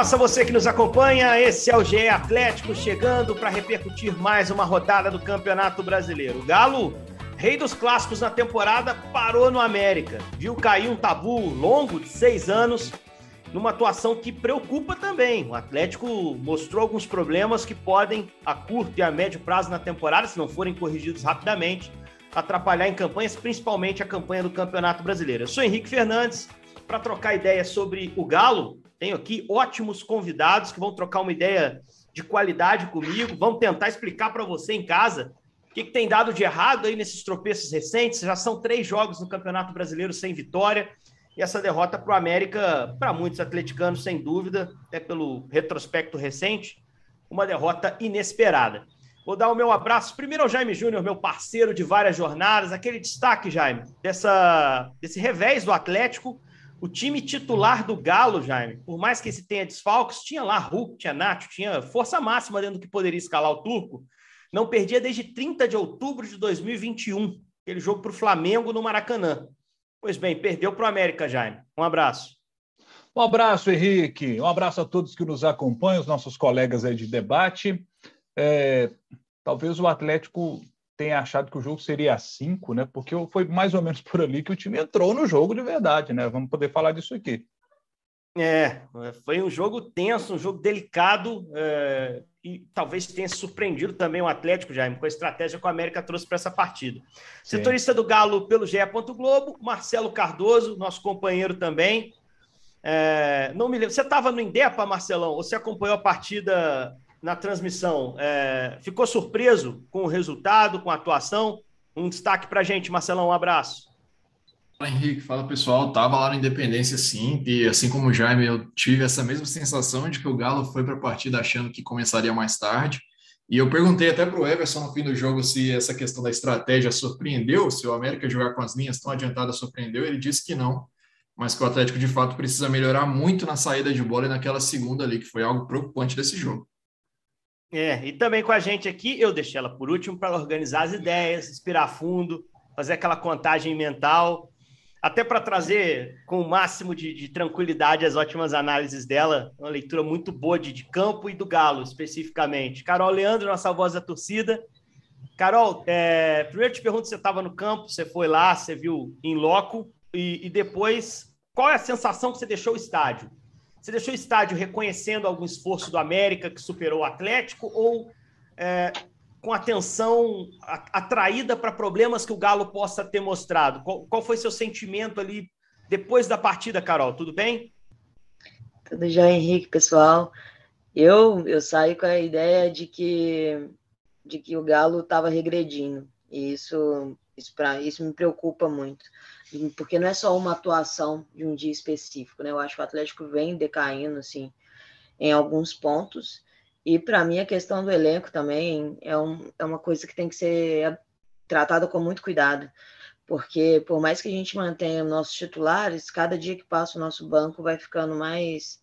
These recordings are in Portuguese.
abraço a você que nos acompanha. Esse é o GE Atlético chegando para repercutir mais uma rodada do Campeonato Brasileiro. O Galo, rei dos clássicos na temporada, parou no América. Viu cair um tabu longo de seis anos, numa atuação que preocupa também. O Atlético mostrou alguns problemas que podem, a curto e a médio prazo na temporada, se não forem corrigidos rapidamente, atrapalhar em campanhas, principalmente a campanha do Campeonato Brasileiro. Eu sou Henrique Fernandes. Para trocar ideias sobre o Galo, tenho aqui ótimos convidados que vão trocar uma ideia de qualidade comigo, vão tentar explicar para você em casa o que, que, tem dado de errado aí nesses tropeços recentes. Já são três jogos no Campeonato Brasileiro sem vitória. E essa derrota para o América, para muitos atleticanos, sem dúvida, até pelo retrospecto recente, uma derrota inesperada. Vou dar o meu abraço primeiro ao Jaime Júnior, meu parceiro de várias jornadas. Aquele destaque, Jaime, dessa, desse revés do Atlético o time titular do Galo, Jaime, por mais que esse tenha desfalques, tinha lá Hulk, tinha Nacho, tinha força máxima dentro do que poderia escalar o turco. Não perdia desde 30 de outubro de 2021, aquele jogo para o Flamengo no Maracanã. Pois bem, perdeu para o América, Jaime. Um abraço. Um abraço, Henrique. Um abraço a todos que nos acompanham, os nossos colegas aí de debate. É, talvez o Atlético tenha achado que o jogo seria a 5, né? Porque foi mais ou menos por ali que o time entrou no jogo de verdade, né? Vamos poder falar disso aqui. É, foi um jogo tenso, um jogo delicado é, e talvez tenha surpreendido também o Atlético, Jaime, com a estratégia que o América trouxe para essa partida. Sim. Setorista do Galo pelo GE. Globo, Marcelo Cardoso, nosso companheiro também. É, não me lembro. Você estava no Indepa, Marcelão? Ou você acompanhou a partida na transmissão. É, ficou surpreso com o resultado, com a atuação? Um destaque para a gente, Marcelão, um abraço. Fala, Henrique. Fala, pessoal. Tava lá no Independência, sim, e assim como o Jaime, eu tive essa mesma sensação de que o Galo foi para a partida achando que começaria mais tarde. E eu perguntei até para o Everson no fim do jogo se essa questão da estratégia surpreendeu, se o América jogar com as linhas tão adiantadas surpreendeu. Ele disse que não, mas que o Atlético de fato precisa melhorar muito na saída de bola e naquela segunda ali, que foi algo preocupante desse jogo. É, e também com a gente aqui, eu deixei ela por último para organizar as ideias, inspirar fundo, fazer aquela contagem mental, até para trazer com o máximo de, de, tranquilidade as ótimas análises dela, uma leitura muito boa de, de, campo e do Galo, especificamente. Carol Leandro, nossa voz da torcida. Carol, é, primeiro te pergunto se você estava no campo, você foi lá, você viu em loco, e, e depois, qual é a sensação que você deixou o estádio? Você deixou o estádio reconhecendo algum esforço do América que superou o Atlético ou é, com atenção atraída para problemas que o Galo possa ter mostrado? Qual, qual, foi seu sentimento ali depois da partida, Carol? Tudo bem? Tudo já, Henrique, pessoal. Eu, eu saí com a ideia de que, de que o Galo estava regredindo. E isso, isso, pra, isso me preocupa muito porque não é só uma atuação de um dia específico, né? Eu acho que o Atlético vem decaindo, assim, em alguns pontos. E para mim a questão do elenco também é, um, é uma coisa que tem que ser tratada com muito cuidado, porque por mais que a gente mantenha nossos titulares, cada dia que passa o nosso banco vai ficando mais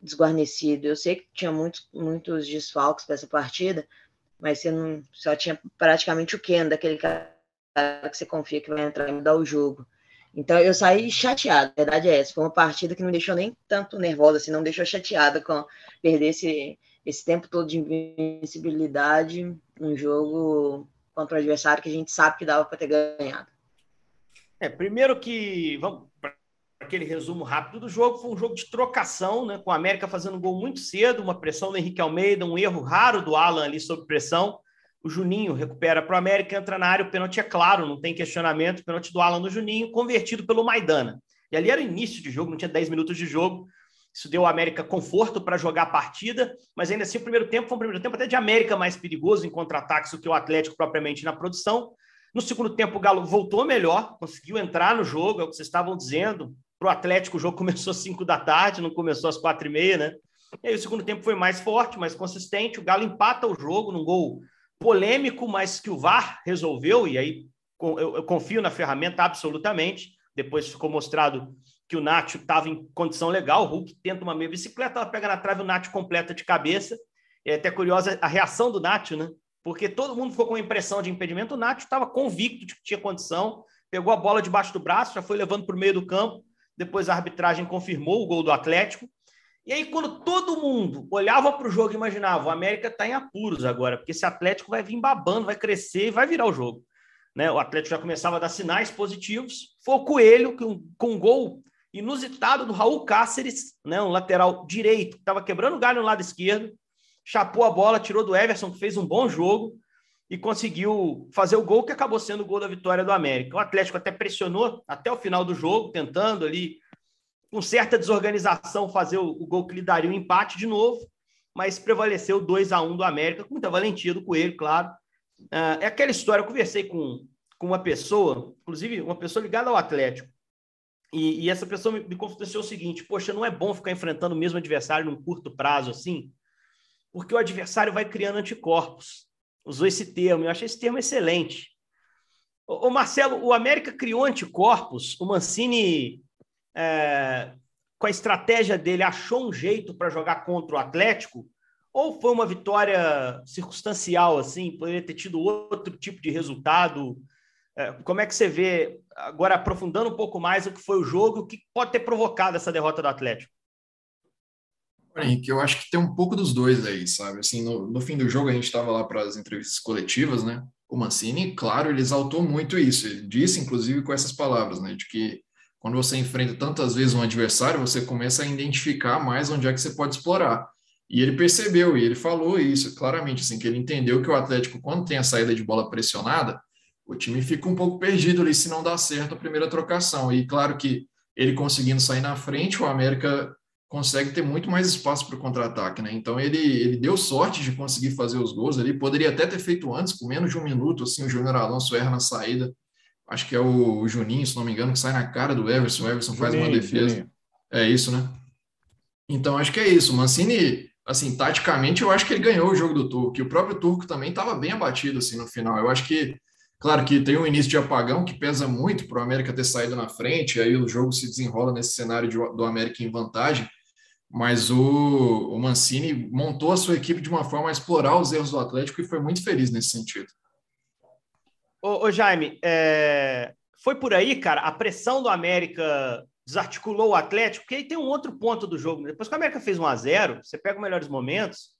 desguarnecido. Eu sei que tinha muitos, muitos desfalques para essa partida, mas você não, só tinha praticamente o Ken, daquele cara que você confia que vai entrar e mudar o jogo. Então eu saí chateada, a verdade é essa. Foi uma partida que não deixou nem tanto nervosa, assim, não deixou chateada com perder esse, esse tempo todo de invencibilidade um jogo contra o adversário que a gente sabe que dava para ter ganhado. É, primeiro que vamos aquele resumo rápido do jogo, foi um jogo de trocação, né, com a América fazendo um gol muito cedo, uma pressão do Henrique Almeida, um erro raro do Alan ali sob pressão o Juninho recupera para o América, entra na área, o pênalti é claro, não tem questionamento, pênalti do Alan no Juninho, convertido pelo Maidana. E ali era o início de jogo, não tinha 10 minutos de jogo. Isso deu ao América conforto para jogar a partida, mas ainda assim o primeiro tempo foi um primeiro tempo até de América mais perigoso em contra-ataques do que o Atlético propriamente na produção. No segundo tempo o Galo voltou melhor, conseguiu entrar no jogo, é o que vocês estavam dizendo. Para o Atlético o jogo começou às 5 da tarde, não começou às quatro e meia, né? E aí o segundo tempo foi mais forte, mais consistente. O Galo empata o jogo num gol polêmico, mas que o VAR resolveu, e aí eu, confio na ferramenta absolutamente. Depois ficou mostrado que o Nacho estava em condição legal, o Hulk tenta uma meia bicicleta, ela pega na trave, o Nacho completa de cabeça. É até curiosa a reação do Nacho, né? Porque todo mundo ficou com a impressão de impedimento, o Nacho estava convicto de que tinha condição, pegou a bola debaixo do braço, já foi levando para o meio do campo, depois a arbitragem confirmou o gol do Atlético, E aí, quando todo mundo olhava para o jogo e imaginava, o América está em apuros agora, porque esse Atlético vai vir babando, vai crescer e vai virar o jogo. Né? O Atlético já começava a dar sinais positivos. Foi o Coelho que, com um gol inusitado do Raul Cáceres, né? um lateral direito, que estava quebrando o galho no lado esquerdo, chapou a bola, tirou do Everson, que fez um bom jogo e conseguiu fazer o gol que acabou sendo o gol da vitória do América. O Atlético até pressionou até o final do jogo, tentando ali, com certa desorganização, fazer o, o gol que lhe daria um empate de novo, mas prevaleceu 2 a 1 do América, com muita valentia do Coelho, claro. Uh, é aquela história, eu conversei com, com uma pessoa, inclusive uma pessoa ligada ao Atlético, e, e essa pessoa me, me confidenciou o seguinte: poxa, não é bom ficar enfrentando o mesmo adversário num curto prazo assim, porque o adversário vai criando anticorpos. Usou esse termo, eu achei esse termo excelente. O, o Marcelo, o América criou anticorpos, o Mancini, é, com a estratégia dele, achou um jeito para jogar contra o Atlético, ou foi uma vitória circunstancial, assim, poderia ter tido outro tipo de resultado? É, como é que você vê, agora aprofundando um pouco mais o que foi o jogo, o que pode ter provocado essa derrota do Atlético? Henrique, eu acho que tem um pouco dos dois aí, sabe? Assim, no, no fim do jogo a gente estava lá para as entrevistas coletivas, né? O Mancini, claro, ele exaltou muito isso. Ele disse, inclusive, com essas palavras, né? De que quando você enfrenta tantas vezes um adversário, você começa a identificar mais onde é que você pode explorar. E ele percebeu e ele falou isso claramente, assim, que ele entendeu que o Atlético, quando tem a saída de bola pressionada, o time fica um pouco perdido ali se não dá certo a primeira trocação. E claro que ele conseguindo sair na frente, o América consegue ter muito mais espaço para o contra-ataque, né? Então ele, ele deu sorte de conseguir fazer os gols ali, poderia até ter feito antes, com menos de um minuto, assim, o Júnior Alonso erra na saída, acho que é o Juninho, se não me engano, que sai na cara do Everson, o Everson Juninho, faz uma defesa. Juninho. É isso, né? Então acho que é isso, o Mancini, assim, taticamente eu acho que ele ganhou o jogo do Turco, e o próprio Turco também estava bem abatido, assim, no final, eu acho que Claro que tem um início de apagão que pesa muito para o América ter saído na frente, aí o jogo se desenrola nesse cenário de, do América em vantagem, mas o, o Mancini montou a sua equipe de uma forma a explorar os erros do Atlético e foi muito feliz nesse sentido. Ô, ô Jaime, é... foi por aí, cara, a pressão do América desarticulou o Atlético, porque aí tem um outro ponto do jogo. Depois que o América fez 1 a 0 você pega os melhores momentos,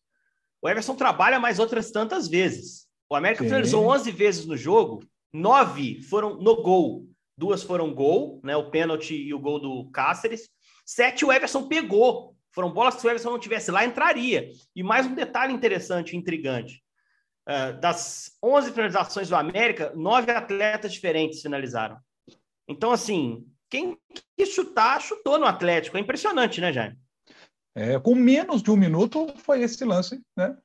o Everson trabalha mais outras tantas vezes. O América Sim. finalizou 11 vezes no jogo, nove foram no gol. Duas foram gol, né, o pênalti e o gol do Cáceres. Sete o Everson pegou. Foram bolas que se o Everson não tivesse lá, entraria. E mais um detalhe interessante, intrigante. Uh, das 11 finalizações do América, nove atletas diferentes finalizaram. Então, assim, quem quis chutar, chutou no Atlético. É impressionante, né, Jaime? É, com menos de um minuto foi esse lance, né?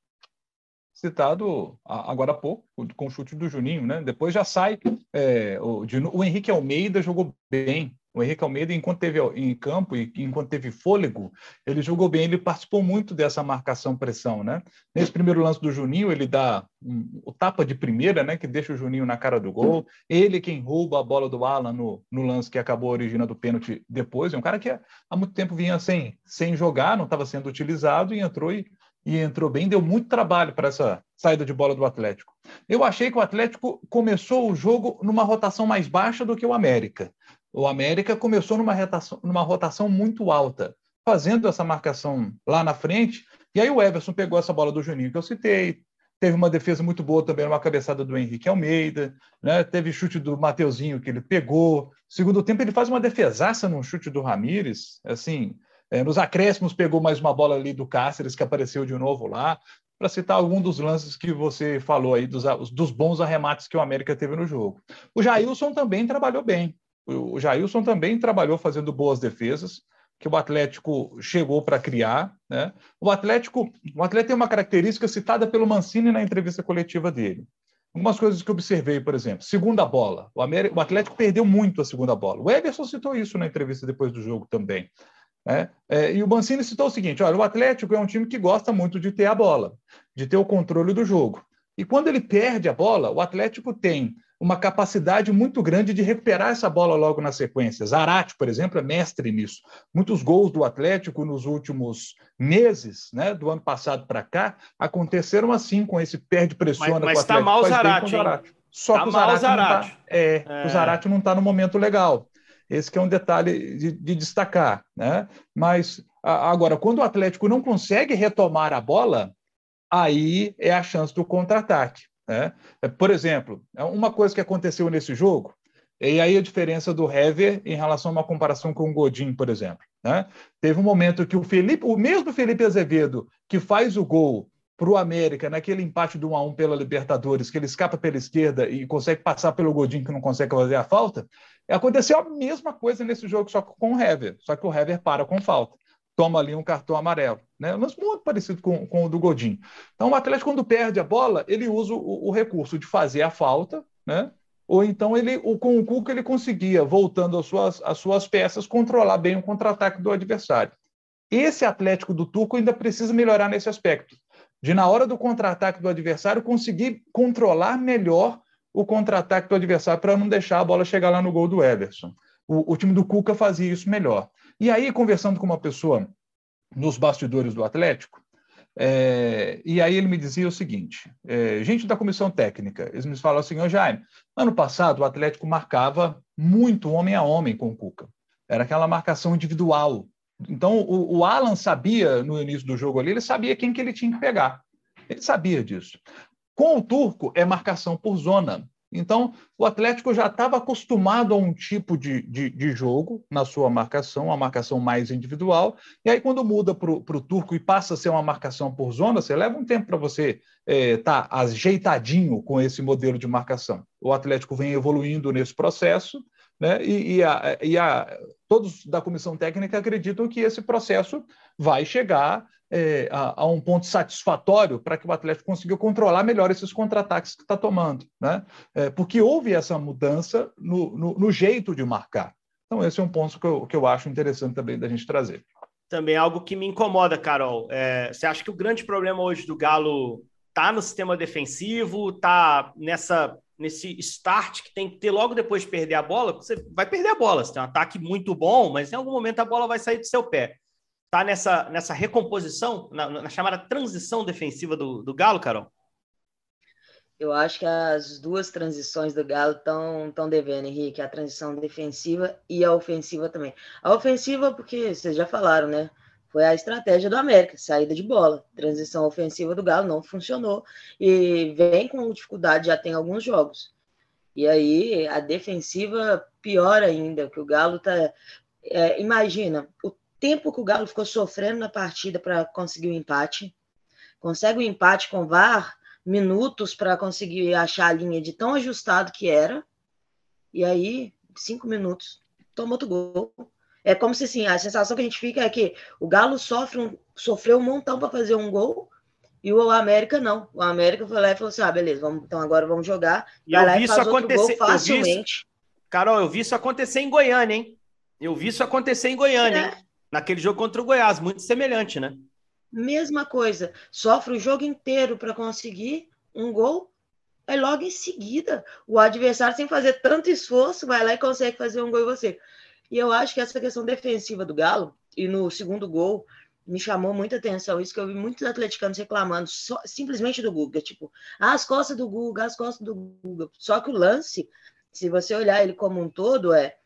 Citado agora há pouco, com o chute do Juninho, né? Depois já sai. É, o, o Henrique Almeida jogou bem, o Henrique Almeida, enquanto teve em campo e enquanto teve fôlego, ele jogou bem, ele participou muito dessa marcação-pressão, né? Nesse primeiro lance do Juninho, ele dá um, o tapa de primeira, né? Que deixa o Juninho na cara do gol. Ele quem rouba a bola do Alan no, no lance que acabou originando o pênalti depois. É um cara que há muito tempo vinha sem, sem jogar, não estava sendo utilizado e entrou e, e entrou bem, deu muito trabalho para essa saída de bola do Atlético. Eu achei que o Atlético começou o jogo numa rotação mais baixa do que o América. O América começou numa rotação, numa rotação muito alta, fazendo essa marcação lá na frente. E aí o Everson pegou essa bola do Juninho que eu citei. Teve uma defesa muito boa também, uma cabeçada do Henrique Almeida, né? teve chute do Mateuzinho que ele pegou. Segundo tempo, ele faz uma defesaça no chute do Ramires. Assim, é, nos acréscimos, pegou mais uma bola ali do Cáceres, que apareceu de novo lá para citar algum dos lances que você falou aí, dos, dos, bons arremates que o América teve no jogo. O Jailson também trabalhou bem. O Jailson também trabalhou fazendo boas defesas, que o Atlético chegou para criar. Né? O Atlético, o Atlético tem uma característica citada pelo Mancini na entrevista coletiva dele. Algumas coisas que observei, por exemplo, segunda bola. O, o Atlético perdeu muito a segunda bola. O Everson citou isso na entrevista depois do jogo também. Né? É, e o Mancini citou o seguinte: olha, o Atlético é um time que gosta muito de ter a bola, de ter o controle do jogo. E quando ele perde a bola, o Atlético tem uma capacidade muito grande de recuperar essa bola logo na sequência. Zarate, por exemplo, é mestre nisso. Muitos gols do Atlético nos últimos meses, né, do ano passado para cá, aconteceram assim, com esse perde pressiona. Mas está mal o Zarate, Só tá que o Zarate, Zarate. Tá, é, é. o Zarate não está no momento legal. Esse é um detalhe de, de, destacar, né? Mas Agora, quando o Atlético não consegue retomar a bola, aí é a chance do contra-ataque. Né? Por exemplo, uma coisa que aconteceu nesse jogo, e aí a diferença do Hever em relação a uma comparação com o Godin, por exemplo. Né? Teve um momento que o Felipe, o mesmo Felipe Azevedo, que faz o gol para o América naquele empate do 1 a 1 pela Libertadores, que ele escapa pela esquerda e consegue passar pelo Godin, que não consegue fazer a falta, aconteceu a mesma coisa nesse jogo, só que com o Hever. Só que o Hever para com falta. Toma ali um cartão amarelo. Né? Mas muito parecido com, com o do Godin. Então, o Atlético, quando perde a bola, ele usa o, o recurso de fazer a falta, né? ou então ele, com o Cuca ele conseguia, voltando às suas, às suas peças, controlar bem o contra-ataque do adversário. Esse Atlético do Turco ainda precisa melhorar nesse aspecto, de na hora do contra-ataque do adversário conseguir controlar melhor o contra-ataque do adversário para não deixar a bola chegar lá no gol do Everson. O, o time do Cuca fazia isso melhor. E aí, conversando com uma pessoa nos bastidores do Atlético, é, e aí ele me dizia o seguinte: é, gente da comissão técnica, eles me falam assim, ô Jaime, ano passado o Atlético marcava muito homem a homem com o Cuca. Era aquela marcação individual. Então o, o Alan sabia no início do jogo ali, ele sabia quem que ele tinha que pegar. Ele sabia disso. Com o Turco é marcação por zona. Então, o Atlético já estava acostumado a um tipo de, de, de, jogo na sua marcação, uma marcação mais individual. E aí, quando muda para o turco e passa a ser uma marcação por zona, você leva um tempo para você estar é, tá ajeitadinho com esse modelo de marcação. O Atlético vem evoluindo nesse processo, né? E, e, a, e a, todos da comissão técnica acreditam que esse processo vai chegar é, a, a, um ponto satisfatório para que o Atlético consiga controlar melhor esses contra-ataques que está tomando, né? É, porque houve essa mudança no, no, no, jeito de marcar. Então, esse é um ponto que eu, que eu acho interessante também da gente trazer. Também algo que me incomoda, Carol. É, você acha que o grande problema hoje do Galo está no sistema defensivo, está nessa nesse start que tem que ter logo depois de perder a bola, você vai perder a bola. Você tem um ataque muito bom, mas em algum momento a bola vai sair do seu pé. Tá nessa, nessa recomposição, na, na chamada transição defensiva do, do Galo, Carol? Eu acho que as duas transições do Galo estão tão devendo, Henrique, a transição defensiva e a ofensiva também. A ofensiva, porque vocês já falaram, né? Foi a estratégia do América, saída de bola. Transição ofensiva do Galo não funcionou e vem com dificuldade já tem alguns jogos. E aí a defensiva pior ainda, que o Galo tá. É, imagina, o tempo que o Galo ficou sofrendo na partida para conseguir o empate. Consegue o empate com VAR, minutos para conseguir achar a linha de tão ajustado que era. E aí, cinco minutos, toma outro gol. É como se assim, a sensação que a gente fica é que o Galo sofre um, sofreu um montão para fazer um gol e o América não. O América foi lá e falou assim: ah, beleza, vamos, então agora vamos jogar. E eu vi isso acontecer facilmente. Isso, Carol, eu vi isso acontecer em Goiânia, hein? Eu vi isso acontecer em Goiânia, é. hein? Naquele jogo contra o Goiás, muito semelhante, né? Mesma coisa, sofre o jogo inteiro para conseguir um gol, aí logo em seguida o adversário, sem fazer tanto esforço, vai lá e consegue fazer um gol em você. E eu acho que essa questão defensiva do Galo, e no segundo gol, me chamou muita atenção. Isso que eu vi muitos atleticanos reclamando só, simplesmente do Guga. Tipo, ah, as costas do Guga, as costas do Guga. Só que o lance, se você olhar ele como um todo, é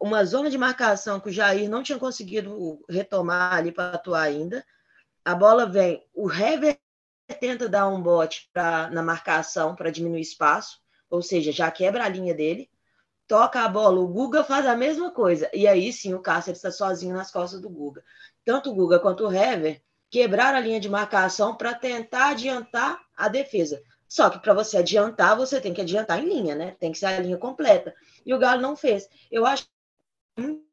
uma zona de marcação que o Jair não tinha conseguido retomar ali para atuar ainda. A bola vem, o Hever tenta dar um bote pra, na marcação para diminuir espaço, ou seja, já quebra a linha dele, toca a bola, o Guga faz a mesma coisa, e aí sim o Cáceres está sozinho nas costas do Guga. Tanto o Guga quanto o Hever quebraram a linha de marcação para tentar adiantar a defesa. Só que para você adiantar, você tem que adiantar em linha, né? Tem que ser a linha completa. E o Galo não fez. Eu acho muito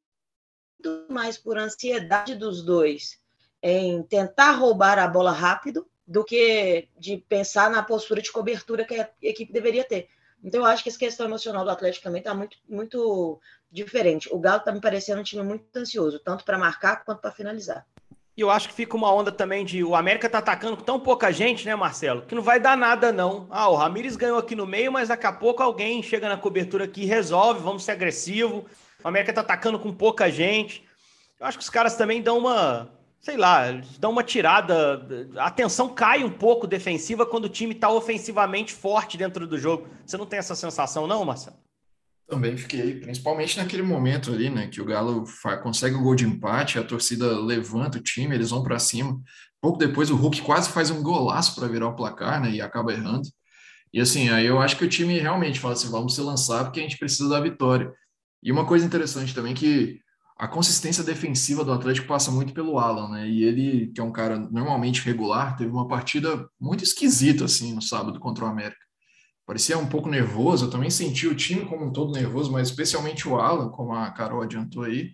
mais por ansiedade dos dois em tentar roubar a bola rápido do que de pensar na postura de cobertura que a equipe deveria ter. Então, eu acho que essa questão emocional do Atlético também está muito, muito diferente. O Galo está me parecendo um time muito ansioso, tanto para marcar quanto para finalizar. E eu acho que fica uma onda também de o América tá atacando com tão pouca gente, né, Marcelo? Que não vai dar nada, não. Ah, o Ramires ganhou aqui no meio, mas daqui a pouco alguém chega na cobertura aqui e resolve, vamos ser agressivo. O América tá atacando com pouca gente. Eu acho que os caras também dão uma, sei lá, dão uma tirada. A atenção cai um pouco defensiva quando o time tá ofensivamente forte dentro do jogo. Você não tem essa sensação, não, Marcelo? Também fiquei, principalmente naquele momento ali, né, que o Galo consegue o gol de empate, a torcida levanta o time, eles vão para cima. Pouco depois o Hulk quase faz um golaço para virar o placar, né, e acaba errando. E assim, aí eu acho que o time realmente fala assim, vamos se lançar porque a gente precisa da vitória. E uma coisa interessante também que a consistência defensiva do Atlético passa muito pelo Alan, né? E ele, que é um cara normalmente regular, teve uma partida muito esquisita assim no sábado contra o América parecia um pouco nervoso. Eu também senti o time como um todo nervoso, mas especialmente o Alan, como a Carol adiantou aí.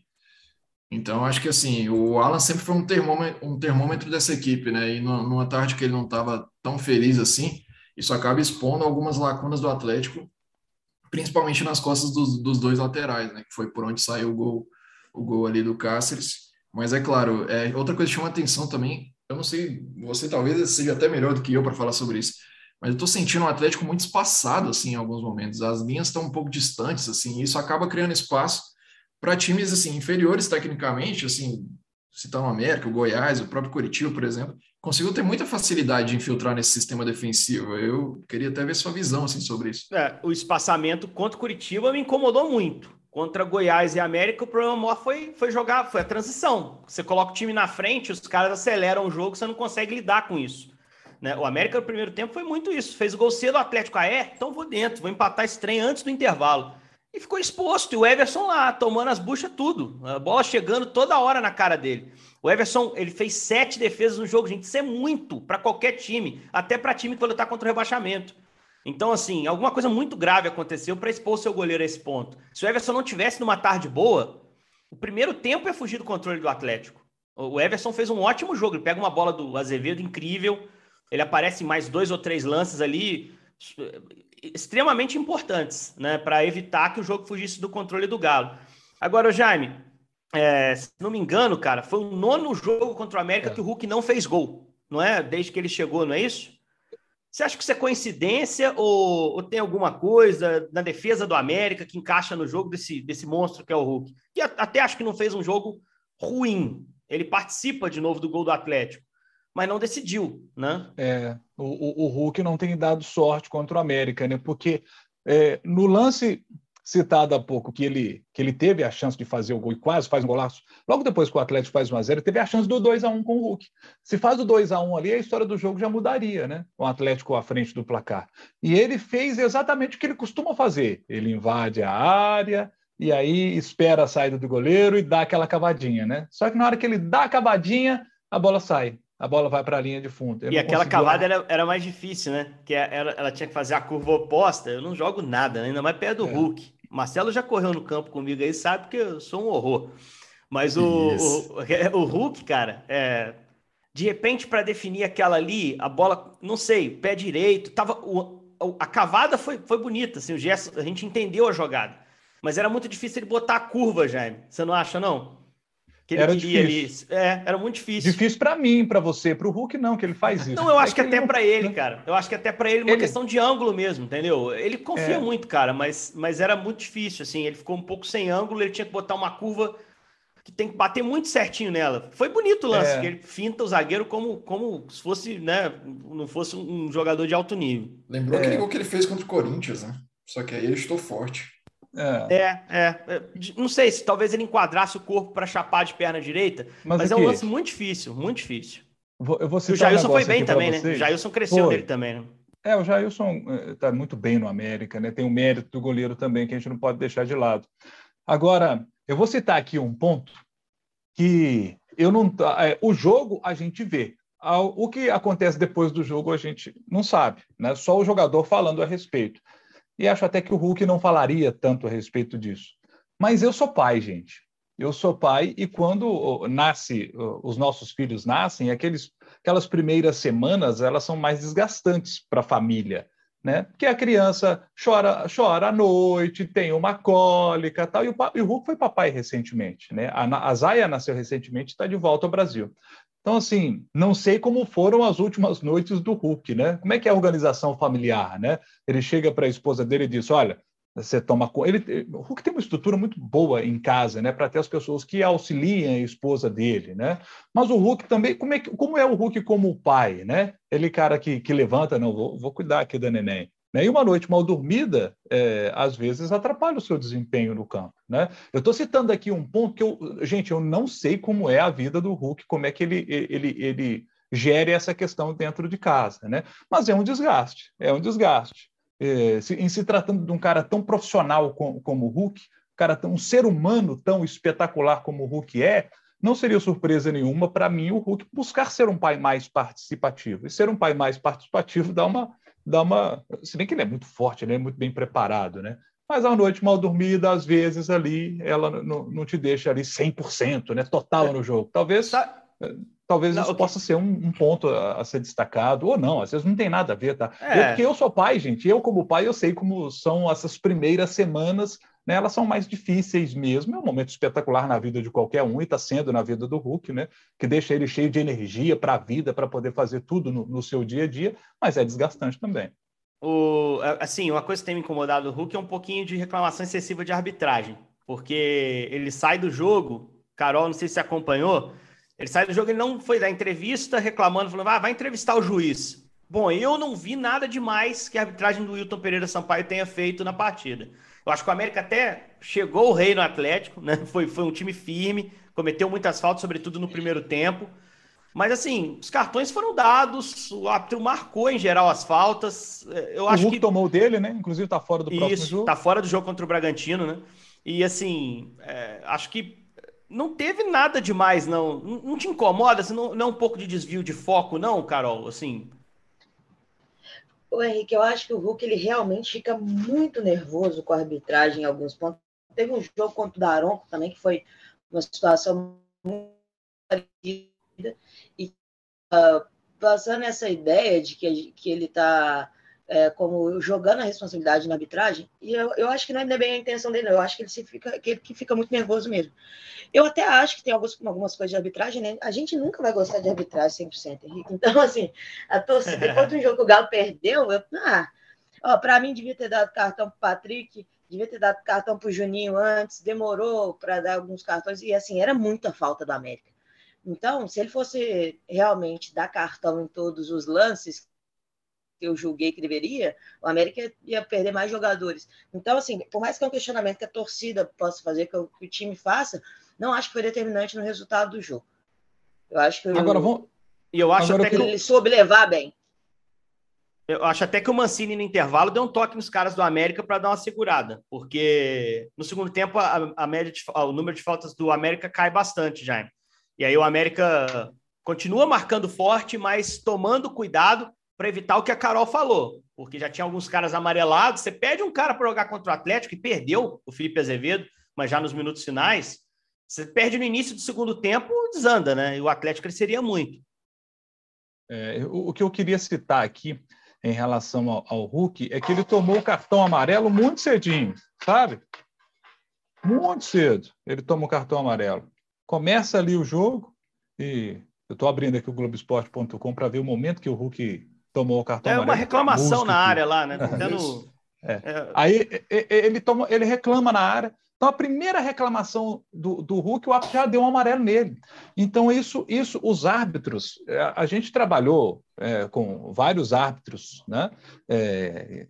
Então, acho que assim, o Alan sempre foi um termômetro, um termômetro dessa equipe, né? E numa tarde que ele não estava tão feliz assim, isso acaba expondo algumas lacunas do Atlético, principalmente nas costas dos, dos dois laterais, né? Que foi por onde saiu o gol, o gol ali do Cáceres. Mas é claro, é, outra coisa que chama atenção também, eu não sei, você talvez seja até melhor do que eu para falar sobre isso mas eu estou sentindo o Atlético muito espaçado assim em alguns momentos. As linhas estão um pouco distantes assim, e isso acaba criando espaço para times assim inferiores tecnicamente, assim, citar o América, o Goiás, o próprio Curitiba, por exemplo, conseguiu ter muita facilidade de infiltrar nesse sistema defensivo. Eu queria até ver sua visão assim sobre isso. É, o espaçamento contra Curitiba me incomodou muito. Contra Goiás e América, o problema maior foi, foi jogar, foi a transição. Você coloca o time na frente, os caras aceleram o jogo, você não consegue lidar com isso. Né? O América no primeiro tempo foi muito isso. Fez o gol cedo, o Atlético, ah, é? Então vou dentro, vou empatar esse trem antes do intervalo. E ficou exposto. E o Everson lá, tomando as buchas tudo. A bola chegando toda hora na cara dele. O Everson, ele fez sete defesas no jogo, gente. Isso é muito para qualquer time. Até para time que vai lutar contra o rebaixamento. Então, assim, alguma coisa muito grave aconteceu para expor seu goleiro a esse ponto. Se o Everson não tivesse numa tarde boa, o primeiro tempo é fugir do controle do Atlético. O Everson fez um ótimo jogo. Ele pega uma bola do Azevedo incrível ele aparece em mais dois ou três lances ali extremamente importantes, né, para evitar que o jogo fugisse do controle do Galo. Agora, Jaime, é, se não me engano, cara, foi o nono jogo contra o América é. que o Hulk não fez gol, não é? Desde que ele chegou, não é isso? Você acha que isso é coincidência ou, ou, tem alguma coisa na defesa do América que encaixa no jogo desse, desse monstro que é o Hulk? Que até acho que não fez um jogo ruim. Ele participa de novo do gol do Atlético mas não decidiu, né? É, o, o, Hulk não tem dado sorte contra o América, né? Porque é, no lance citado há pouco, que ele, que ele teve a chance de fazer o gol e quase faz um golaço, logo depois que o Atlético faz 1x0, ele teve a chance do 2 a 1 com o Hulk. Se faz o 2 a 1 ali, a história do jogo já mudaria, né? O Atlético à frente do placar. E ele fez exatamente o que ele costuma fazer. Ele invade a área, e aí espera a saída do goleiro e dá aquela cavadinha, né? Só que na hora que ele dá a cavadinha, a bola sai a bola vai para a linha de fundo. Eu e aquela cavada era, era, mais difícil, né? Que ela, ela, tinha que fazer a curva oposta. Eu não jogo nada, né? ainda mais perto do é. Hulk. Marcelo já correu no campo comigo aí, sabe que eu sou um horror. Mas o, o, o, Hulk, cara, é, de repente, para definir aquela ali, a bola, não sei, pé direito, tava. O, a cavada foi, foi bonita, assim, o gesto, a gente entendeu a jogada. Mas era muito difícil ele botar a curva, Jaime. Você não acha, não? Que ele era difícil. ali. É, era muito difícil. Difícil para mim, para você, para o Hulk não, que ele faz isso. Não, eu acho é que, que até para ele, cara. Eu acho que até para ele uma ele... questão de ângulo mesmo, entendeu? Ele confia é. muito, cara, mas, mas era muito difícil, assim. Ele ficou um pouco sem ângulo, ele tinha que botar uma curva que tem que bater muito certinho nela. Foi bonito o lance, é. ele finta o zagueiro como, como se fosse, né, não fosse um jogador de alto nível. Lembrou aquele é. gol que ele fez contra o Corinthians, né? Só que aí ele estou forte. É. é. É, Não sei se talvez ele enquadrasse o corpo para chapar de perna direita, mas, mas é um lance muito difícil, muito difícil. eu vou o Jailson um foi bem também, né? O Jailson cresceu foi. nele também, né? É, o Jailson está eh, muito bem no América, né? Tem o mérito do goleiro também, que a gente não pode deixar de lado. Agora, eu vou citar aqui um ponto que eu não. É, o jogo a gente vê. O que acontece depois do jogo a gente não sabe, né? Só o jogador falando a respeito. E acho até que o Hulk não falaria tanto a respeito disso. Mas eu sou pai, gente. Eu sou pai e quando nasce, os nossos filhos nascem, aqueles, aquelas primeiras semanas elas são mais desgastantes para a família, né? Porque a criança chora, chora à noite, tem uma cólica, tal. E o, e o Hulk foi papai recentemente, né? A, a Zaya nasceu recentemente, está de volta ao Brasil. Então, assim, não sei como foram as últimas noites do Hulk, né? Como é que é a organização familiar, né? Ele chega para a esposa dele e diz: Olha, você toma ele O Hulk tem uma estrutura muito boa em casa, né? Para ter as pessoas que auxiliem a esposa dele, né? Mas o Hulk também, como é, como é o Hulk como pai, né? Ele cara que, que levanta, não, vou, vou cuidar aqui da neném. Né? E uma noite mal dormida, é, às vezes, atrapalha o seu desempenho no campo. Né? Eu estou citando aqui um ponto que eu, gente, eu não sei como é a vida do Hulk, como é que ele, ele, ele gere essa questão dentro de casa, né? Mas é um desgaste, é um desgaste. É, se, em se tratando de um cara tão profissional como, como o Hulk, cara, um ser humano tão espetacular como o Hulk é, não seria surpresa nenhuma para mim o Hulk buscar ser um pai mais participativo. E ser um pai mais participativo dá uma, dá uma. Se bem que ele é muito forte, ele é muito bem preparado, né? Mas a noite mal dormida, às vezes, ali, ela não, não te deixa ali 100%, né? Total no jogo. Talvez. Talvez não, isso possa ser um, um ponto a, a, ser destacado, ou não, às vezes não tem nada a ver, tá? É. Eu, porque eu sou pai, gente, eu, como pai, eu sei como são essas primeiras semanas, né? Elas são mais difíceis mesmo, é um momento espetacular na vida de qualquer um, e está sendo na vida do Hulk, né? Que deixa ele cheio de energia para a vida, para poder fazer tudo no, no seu dia a dia, mas é desgastante também. O, assim, uma coisa que tem me incomodado o Hulk é um pouquinho de reclamação excessiva de arbitragem, porque ele sai do jogo, Carol, não sei se acompanhou, ele sai do jogo, ele não foi dar entrevista reclamando, falando, ah, vai entrevistar o juiz. Bom, eu não vi nada demais que a arbitragem do Wilton Pereira Sampaio tenha feito na partida. Eu acho que o América até chegou o rei no Atlético, né? Foi, foi um time firme, cometeu muitas faltas, sobretudo no primeiro tempo. Mas assim, os cartões foram dados, o árbitro marcou em geral as faltas. Eu acho o Hulk que tomou dele, né? Inclusive tá fora do Isso, próximo jogo. Tá fora do jogo contra o Bragantino, né? E assim, é, acho que não teve nada demais, não. Não, te incomoda? Assim, não, não é um pouco de desvio de foco, não, Carol? Assim. O Henrique, eu acho que o Hulk ele realmente fica muito nervoso com a arbitragem em alguns pontos. Teve um jogo contra o Daronco também, que foi uma situação muito parecida. E uh, passando essa ideia de que, que ele está é, como jogando a responsabilidade na arbitragem, e eu, eu acho que não é bem a intenção dele, eu acho que ele se fica, que ele que fica muito nervoso mesmo. Eu até acho que tem alguns, algumas coisas de arbitragem, né? A gente nunca vai gostar de arbitragem 100%, Henrique. Então, assim, a torcida, depois do jogo que o Galo perdeu, eu, ah, para mim devia ter dado cartão para Patrick, devia ter dado cartão para o Juninho antes, demorou para dar alguns cartões, e assim, era muita falta do América. Então, se ele fosse realmente dar cartão em todos os lances, que eu julguei que deveria, o América ia perder mais jogadores. Então, assim, por mais que é um questionamento que a torcida possa fazer, que o, que o time faça, não acho que foi determinante no resultado do jogo. Eu acho que. Agora vamos. E eu acho Agora até que. Ele soube levar bem. Eu acho até que o Mancini, no intervalo, deu um toque nos caras do América para dar uma segurada, porque no segundo tempo a, a média de, o número de faltas do América cai bastante, Jaime. E aí o América continua marcando forte, mas tomando cuidado para evitar o que a Carol falou, porque já tinha alguns caras amarelados. Você pede um cara para jogar contra o Atlético e perdeu o Felipe Azevedo, mas já nos minutos finais, você perde no início do segundo tempo, desanda, né? E o Atlético cresceria muito. É, o, que eu queria citar aqui em relação ao, ao Hulk é que ele tomou o cartão amarelo muito cedinho, sabe? Muito cedo ele toma o cartão amarelo. Começa ali o jogo e eu estou abrindo aqui o Globoesporte.com para ver o momento que o Hulk tomou o cartão é amarelo. É uma reclamação na área lá, né? Tentando... É. É. Aí ele, toma, ele reclama na área. Então, a primeira reclamação do, do Hulk, o árbitro já deu um amarelo nele. Então, isso, isso os árbitros, é, a gente trabalhou é, com vários árbitros, né? É,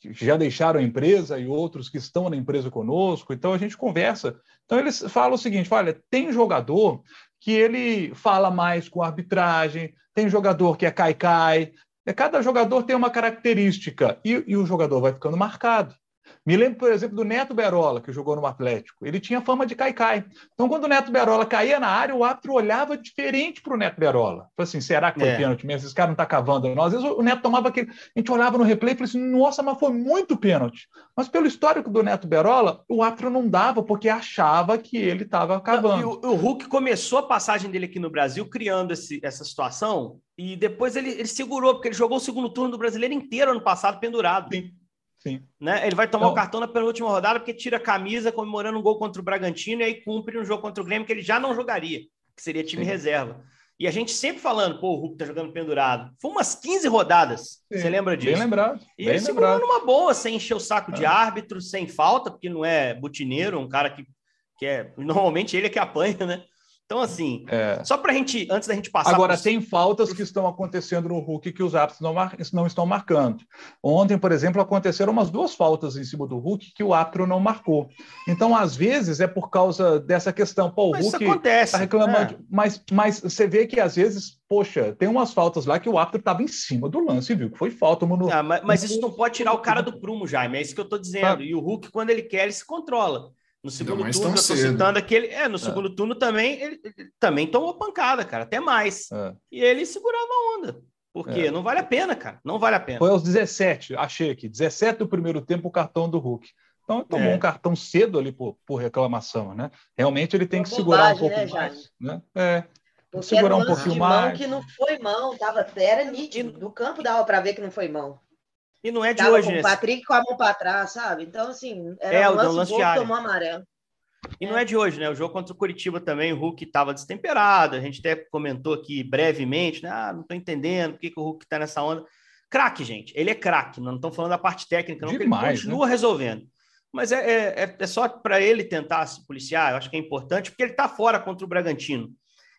que já deixaram a empresa e outros que estão na empresa conosco, então a gente conversa. Então, eles falam o seguinte: olha, tem jogador que ele fala mais com arbitragem, tem jogador que é cai-cai. Cada jogador tem uma característica e, e o jogador vai ficando marcado. Me lembro, por exemplo, do Neto Berola, que jogou no Atlético. Ele tinha fama de cai-cai. Então, quando o Neto Berola caía na área, o árbitro olhava diferente para o Neto Berola. Falei assim, será que foi é. pênalti mesmo? Esse cara não está cavando. Às vezes o Neto tomava aquele... A gente olhava no replay e falava assim, nossa, mas foi muito pênalti. Mas pelo histórico do Neto Berola, o árbitro não dava, porque achava que ele estava cavando. O, o, Hulk começou a passagem dele aqui no Brasil criando esse, essa situação e depois ele, ele segurou, porque ele jogou o segundo turno do brasileiro inteiro ano passado pendurado. Sim. Sim. Né? Ele vai tomar então, o cartão na penúltima rodada porque tira a camisa comemorando um gol contra o Bragantino e aí cumpre um jogo contra o Grêmio que ele já não jogaria, que seria time sim. reserva. E a gente sempre falando, pô, o Hulk tá jogando pendurado. Foi umas 15 rodadas. Sim. Você lembra disso? Bem lembrado. E bem ele segurou numa boa, sem encher o saco é. de árbitro, sem falta, porque não é butineiro, um cara que, que é. Normalmente ele é que apanha, né? Então, assim, é. só para a gente, antes da gente passar. Agora, por... tem faltas que estão acontecendo no Hulk que os árbitros não, mar... não, estão marcando. Ontem, por exemplo, aconteceram umas duas faltas em cima do Hulk que o árbitro não marcou. Então, às vezes, é por causa dessa questão. Pô, o mas Hulk está reclamando. É. Mas, mas você vê que, às vezes, poxa, tem umas faltas lá que o árbitro estava em cima do lance, viu? Que foi falta. No... Ah, mas, mas, isso não pode tirar o cara do prumo, Jaime. É isso que eu estou dizendo. Ah. E o Hulk, quando ele quer, ele se controla. No segundo turno, eu tô citando aquele. É, no é. segundo turno também, ele, ele, também tomou pancada, cara, até mais. É. E ele segurava a onda. Porque é. não vale a pena, cara. Não vale a pena. Foi aos 17, achei aqui. 17 do primeiro tempo, o cartão do Hulk. Então, tomou é. um cartão cedo ali por, por reclamação, né? Realmente ele tem Uma que segurar um pouco né, mais. Né? É. Porque segurar um pouquinho mais. que não foi mão, tava, era nítido. No campo dava para ver que não foi mão. E não é de Tava hoje, com né? o Patrick com a mão para trás, sabe? Então, assim, era é, um lance, lance de tomou amarelo. E é. não é de hoje, né? O jogo contra o Curitiba também, o Hulk estava destemperado. A gente até comentou aqui brevemente, né? Ah, não estou entendendo por que, que o Hulk está nessa onda. Craque, gente. Ele é craque. Não estamos falando da parte técnica, não, Demais, ele continua né? resolvendo. Mas é, é, é, é só para ele tentar se policiar, eu acho que é importante, porque ele está fora contra o Bragantino.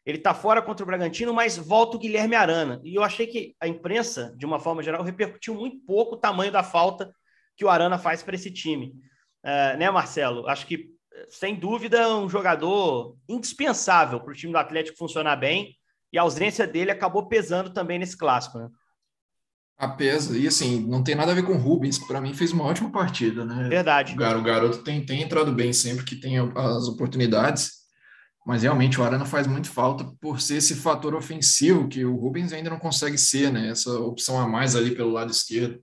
Ele está fora contra o Bragantino, mas volta o Guilherme Arana. E eu achei que a imprensa, de uma forma geral, repercutiu muito pouco o tamanho da falta que o Arana faz para esse time. Uh, né, Marcelo? Acho que, sem dúvida, um jogador indispensável para o time do Atlético funcionar bem. E a ausência dele acabou pesando também nesse clássico, né? A pesa, e assim, não tem nada a ver com o Rubens, que para mim fez uma ótima partida, né? Verdade. O garoto tem, tem entrado bem sempre que tem as oportunidades mas realmente o Arana faz muito falta por ser esse fator ofensivo que o Rubens ainda não consegue ser, né? Essa opção a mais ali pelo lado esquerdo.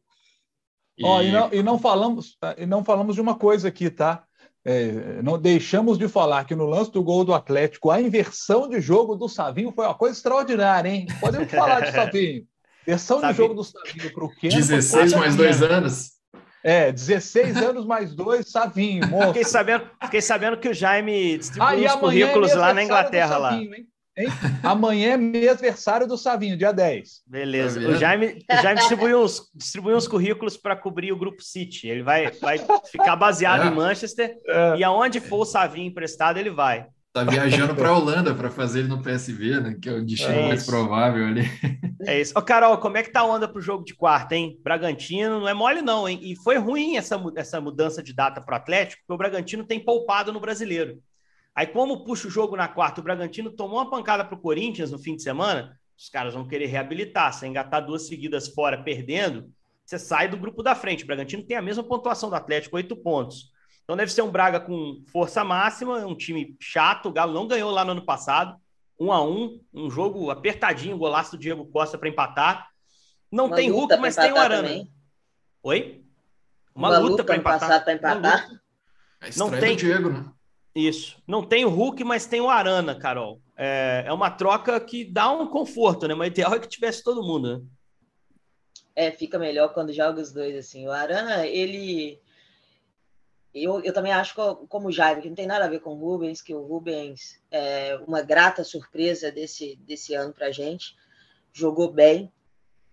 E, oh, e, não, e não, falamos e não falamos de uma coisa aqui, tá? É, não deixamos de falar que no lance do gol do Atlético, a inversão de jogo do Savinho foi uma coisa extraordinária, hein? Podemos falar de Savinho. Inversão de jogo do Savinho para o Keno. 16 mais dois anos. É, 16 anos mais dois, Savinho, moço. Fiquei sabendo, fiquei sabendo que o Jaime distribuiu ah, os é currículos é lá na Inglaterra. Savinho, lá. Hein? Hein? Amanhã é mêsversário do Savinho, dia 10. Beleza. Tá o Jaime, o Jaime distribuiu, uns, distribuiu uns currículos para cobrir o Grupo City. Ele vai, vai ficar baseado é. em Manchester é. e aonde for o Savinho emprestado, ele vai. Tá viajando para a Holanda para fazer ele no PSV, né? Que é o destino é mais provável ali. É isso. Ô, Carol, como é que tá a onda pro jogo de quarta, hein? Bragantino não é mole, não, hein? E foi ruim essa, essa mudança de data para o Atlético, porque o Bragantino tem poupado no brasileiro. Aí, como puxa o jogo na quarta, o Bragantino tomou uma pancada pro Corinthians no fim de semana, os caras vão querer reabilitar. Se engatar duas seguidas fora perdendo, você sai do grupo da frente. O Bragantino tem a mesma pontuação do Atlético, oito pontos. Então deve ser um Braga com força máxima, um time chato. O Galo não ganhou lá no ano passado. Um a um, um jogo apertadinho, golaço do Diego Costa para empatar. Não Uma tem Hulk, mas tem o Arana. Também. Oi? Uma, Uma luta, luta para empatar. Pra empatar. É não tem Diego, né? Isso. Não tem o Hulk, mas tem o Arana, Carol. É, é uma troca que dá um conforto, né? Mas o ideal é que tivesse todo mundo, né? É, fica melhor quando joga os dois, assim. O Arana, ele eu, eu também acho, como o Jaime, que não tem nada a ver com o Rubens, que o Rubens é uma grata surpresa desse, desse ano para a gente, jogou bem,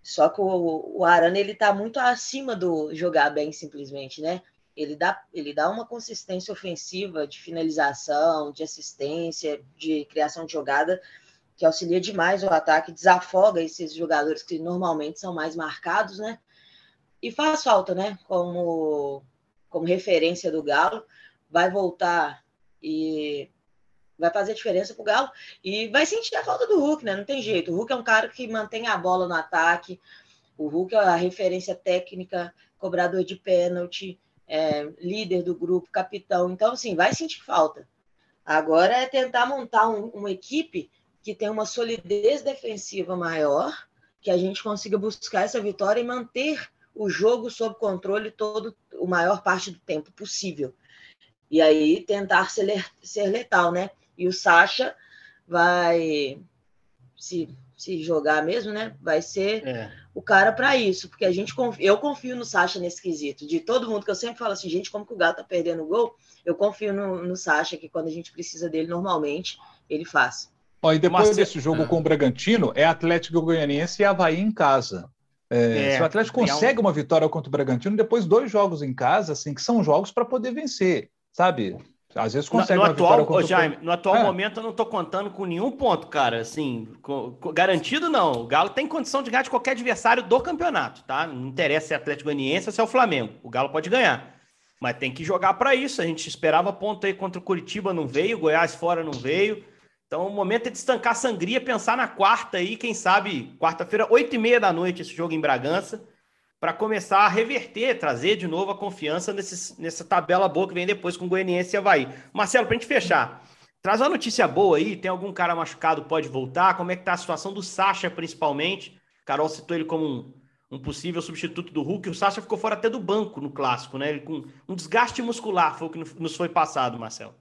só que o, o Arana ele está muito acima do jogar bem simplesmente, né? Ele dá, ele dá uma consistência ofensiva de finalização, de assistência, de criação de jogada, que auxilia demais o ataque, desafoga esses jogadores que normalmente são mais marcados, né? E faz falta, né? Como como referência do Galo, vai voltar e vai fazer diferença para o Galo e vai sentir a falta do Hulk, né? Não tem jeito. O Hulk é um cara que mantém a bola no ataque, o Hulk é a referência técnica, cobrador de pênalti, é, líder do grupo, capitão. Então, assim, vai sentir falta. Agora é tentar montar um, uma equipe que tem uma solidez defensiva maior, que a gente consiga buscar essa vitória e manter o jogo sob controle todo o maior parte do tempo possível. E aí tentar ser, ser letal, né? E o Sacha vai se, se jogar mesmo, né? Vai ser é. o cara para isso, porque a gente eu confio no Sacha nesse quesito. De todo mundo que eu sempre falo assim, gente, como que o Galo tá perdendo o gol? Eu confio no, no Sacha que quando a gente precisa dele normalmente, ele faz. Ó, e depois desse jogo com o Bragantino, é Atlético Goianiense e Havaí em casa. É, é, se o Atlético consegue uma vitória contra o Bragantino, depois dois jogos em casa, assim, que são jogos para poder vencer, sabe? Às vezes consegue. No, no atual, ô, Jaime, no atual é. momento eu não estou contando com nenhum ponto, cara. Assim, com, com, garantido não. O Galo tem condição de ganhar de qualquer adversário do campeonato, tá? Não interessa se é Atlético Goianiense ou se é o Flamengo. O Galo pode ganhar. Mas tem que jogar para isso. A gente esperava ponto aí contra o Curitiba, não veio. Goiás fora não veio. Então o momento é de estancar a sangria, pensar na quarta aí, quem sabe, quarta-feira, oito e meia da noite, esse jogo em Bragança para começar a reverter, trazer de novo a confiança nesse, nessa tabela boa que vem depois com o Goianiense e Havaí. Marcelo, para a gente fechar, traz uma notícia boa aí, tem algum cara machucado, pode voltar, como é que tá a situação do Sacha, principalmente? Carol citou ele como um, um possível substituto do Hulk, o Sacha ficou fora até do banco no Clássico, né? Ele, com um desgaste muscular foi o que nos foi passado, Marcelo.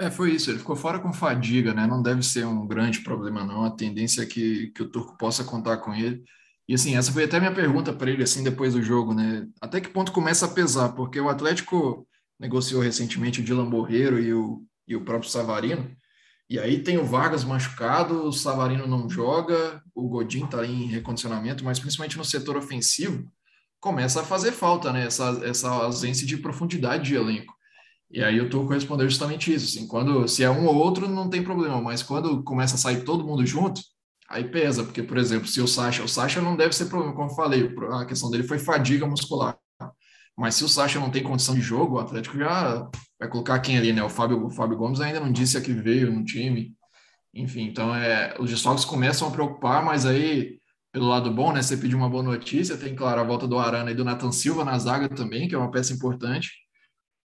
É, foi isso, ele ficou fora com fadiga, né? Não deve ser um grande problema, não. A tendência é que, que o Turco possa contar com ele. E assim, essa foi até minha pergunta para ele assim depois do jogo, né? Até que ponto começa a pesar? Porque o Atlético negociou recentemente o Dylan Borreiro e o, e o próprio Savarino. E aí tem o Vargas machucado, o Savarino não joga, o Godin está em recondicionamento, mas principalmente no setor ofensivo, começa a fazer falta, né? Essa, essa ausência de profundidade de elenco. E aí o Turco respondeu justamente isso. Assim, quando se é um ou outro, não tem problema, mas quando começa a sair todo mundo junto, Aí pesa, porque, por exemplo, se o Sacha, o Sacha não deve ser problema, como eu falei, a questão dele foi fadiga muscular. Mas se o Sacha não tem condição de jogo, o Atlético já vai colocar quem ali, né? O Fábio, o Fábio Gomes ainda não disse a que veio no time. Enfim, então é, os desfalques começam a preocupar, mas aí, pelo lado bom, né? Você pediu uma boa notícia, tem, claro, a volta do Arana e do Nathan Silva na zaga também, que é uma peça importante.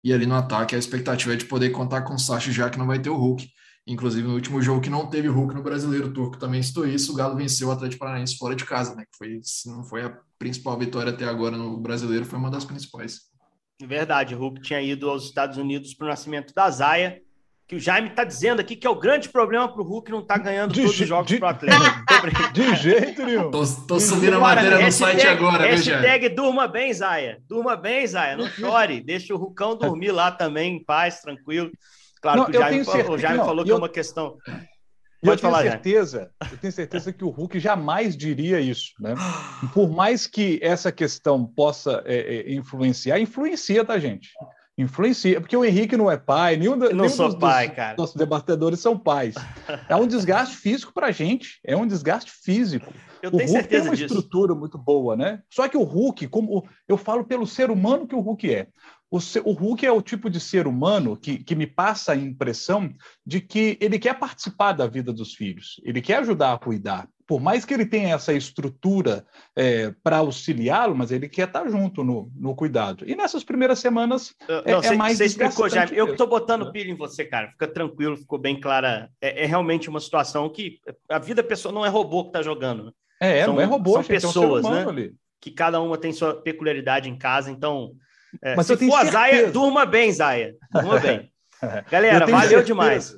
E ali no ataque, a expectativa é de poder contar com o Sacha, já que não vai ter o Hulk. Inclusive, no último jogo que não teve Hulk no Brasileiro, o Turco também citou isso, o Galo venceu o Atlético Paranaense fora de casa, né? Que foi, se não foi a principal vitória até agora no Brasileiro, foi uma das principais. Verdade, Hulk tinha ido aos Estados Unidos para o nascimento da Zaia, que o Jaime está dizendo aqui que é o grande problema para o Hulk não estar tá ganhando de, todos os jogos para o Atlético. De jeito nenhum. Tô, tô subindo a matéria no hashtag, site agora, viu, Jaime? Hashtag durma bem, Zaia. Durma bem, Zaia. Não chore. Deixa o Rucão dormir lá também, em paz, tranquilo. Claro não, que o Jaime, certeza, o Jaime não, falou que é eu, é uma questão. Pode eu falar, tenho certeza, eu tenho certeza que o Hulk jamais diria isso, né? Por mais que essa questão possa é, é, influenciar, influencia, tá, gente? Influencia, porque o Henrique não é pai, nenhum, não nenhum sou dos, pai, dos cara. nossos debatedores são pais. É um desgaste físico para a gente, é um desgaste físico. Eu o Hulk tem uma disso. estrutura muito boa, né? Só que o Hulk, como eu falo pelo ser humano que o Hulk é, o, o Hulk é o tipo de ser humano que, que me passa a impressão de que ele quer participar da vida dos filhos, ele quer ajudar a cuidar. Por mais que ele tenha essa estrutura é, para auxiliá-lo, mas ele quer estar junto no, no cuidado. E nessas primeiras semanas é, Não, é, mais Você explicou, Jaime. Eu estou botando é. pilha em você, cara. Fica tranquilo, ficou bem clara. É, é, realmente uma situação que a vida da pessoa não é robô que está jogando. Né? É, são, não é robô, são gente, pessoas, um né? Ali. Que cada uma tem sua peculiaridade em casa, então é, Mas se for a Zaya, durma bem, Zaya. Durma bem. Galera, valeu demais.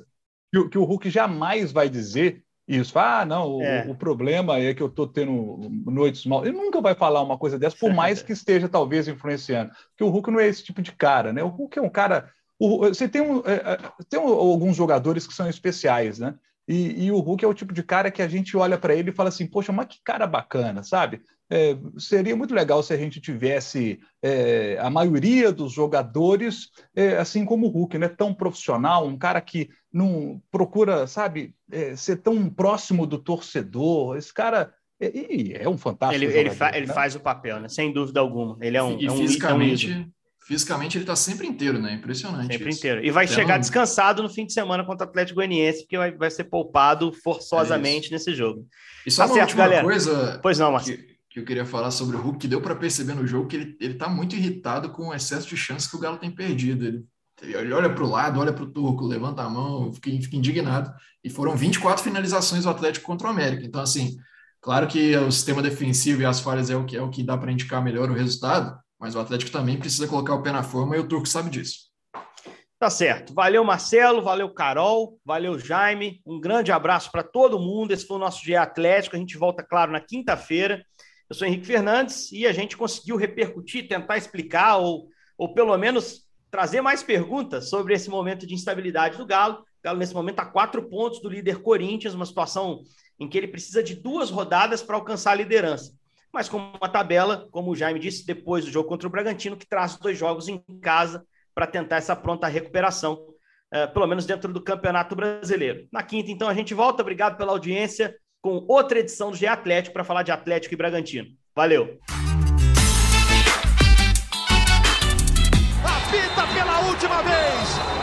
Que, que, o Hulk jamais vai dizer isso. Ah, não, é. o, o, problema é que eu estou tendo noites mal. Ele nunca vai falar uma coisa dessa, por mais que esteja talvez influenciando. Porque o Hulk não é esse tipo de cara, né? O Hulk é um cara. O, você tem, um, é, é tem um, alguns jogadores que são especiais, né? E, e, o Hulk é o tipo de cara que a gente olha para ele e fala assim: Poxa, mas que cara bacana, sabe? É, seria muito legal se a gente tivesse é, a maioria dos jogadores é, assim como o Hulk, né? Tão profissional, um cara que não procura, sabe, é, ser tão próximo do torcedor. Esse cara é, é um fantástico. Ele, jogador, ele, fa né? ele, faz o papel, né? Sem dúvida alguma. Ele é um. E é um, fisicamente, fisicamente ele está sempre inteiro, né? Impressionante. Sempre isso. inteiro. E vai então... chegar descansado no fim de semana contra o Atlético Goianiense, porque vai, vai ser poupado forçosamente nesse jogo. E só tá uma certo, galera. coisa. Pois não, Marcelo que eu queria falar sobre o Hulk, que deu para perceber no jogo que ele, ele tá muito irritado com o excesso de chances que o Galo tem perdido. Ele, ele olha para o lado, olha para o Turco, levanta a mão, fica, fica indignado. E foram 24 finalizações do Atlético contra o América. Então, assim, claro que o sistema defensivo e as falhas é o que, é o que dá para indicar melhor o resultado, mas o Atlético também precisa colocar o pé na forma e o Turco sabe disso. Tá certo. Valeu, Marcelo, valeu, Carol, valeu, Jaime. Um grande abraço para todo mundo. Esse foi o nosso dia Atlético. A gente volta, claro, na quinta-feira. Eu sou Henrique Fernandes e a gente conseguiu repercutir, tentar explicar ou, ou pelo menos trazer mais perguntas sobre esse momento de instabilidade do Galo. O Galo, nesse momento, está quatro pontos do líder Corinthians, uma situação em que ele precisa de duas rodadas para alcançar a liderança. Mas com uma tabela, como o Jaime disse, depois do jogo contra o Bragantino, que traz dois jogos em casa para tentar essa pronta recuperação. uh, pelo menos dentro do Campeonato Brasileiro. Na quinta, então, a gente volta. Obrigado pela audiência com outra edição do GE Atlético para falar de Atlético e Bragantino. Valeu! Pela última vez!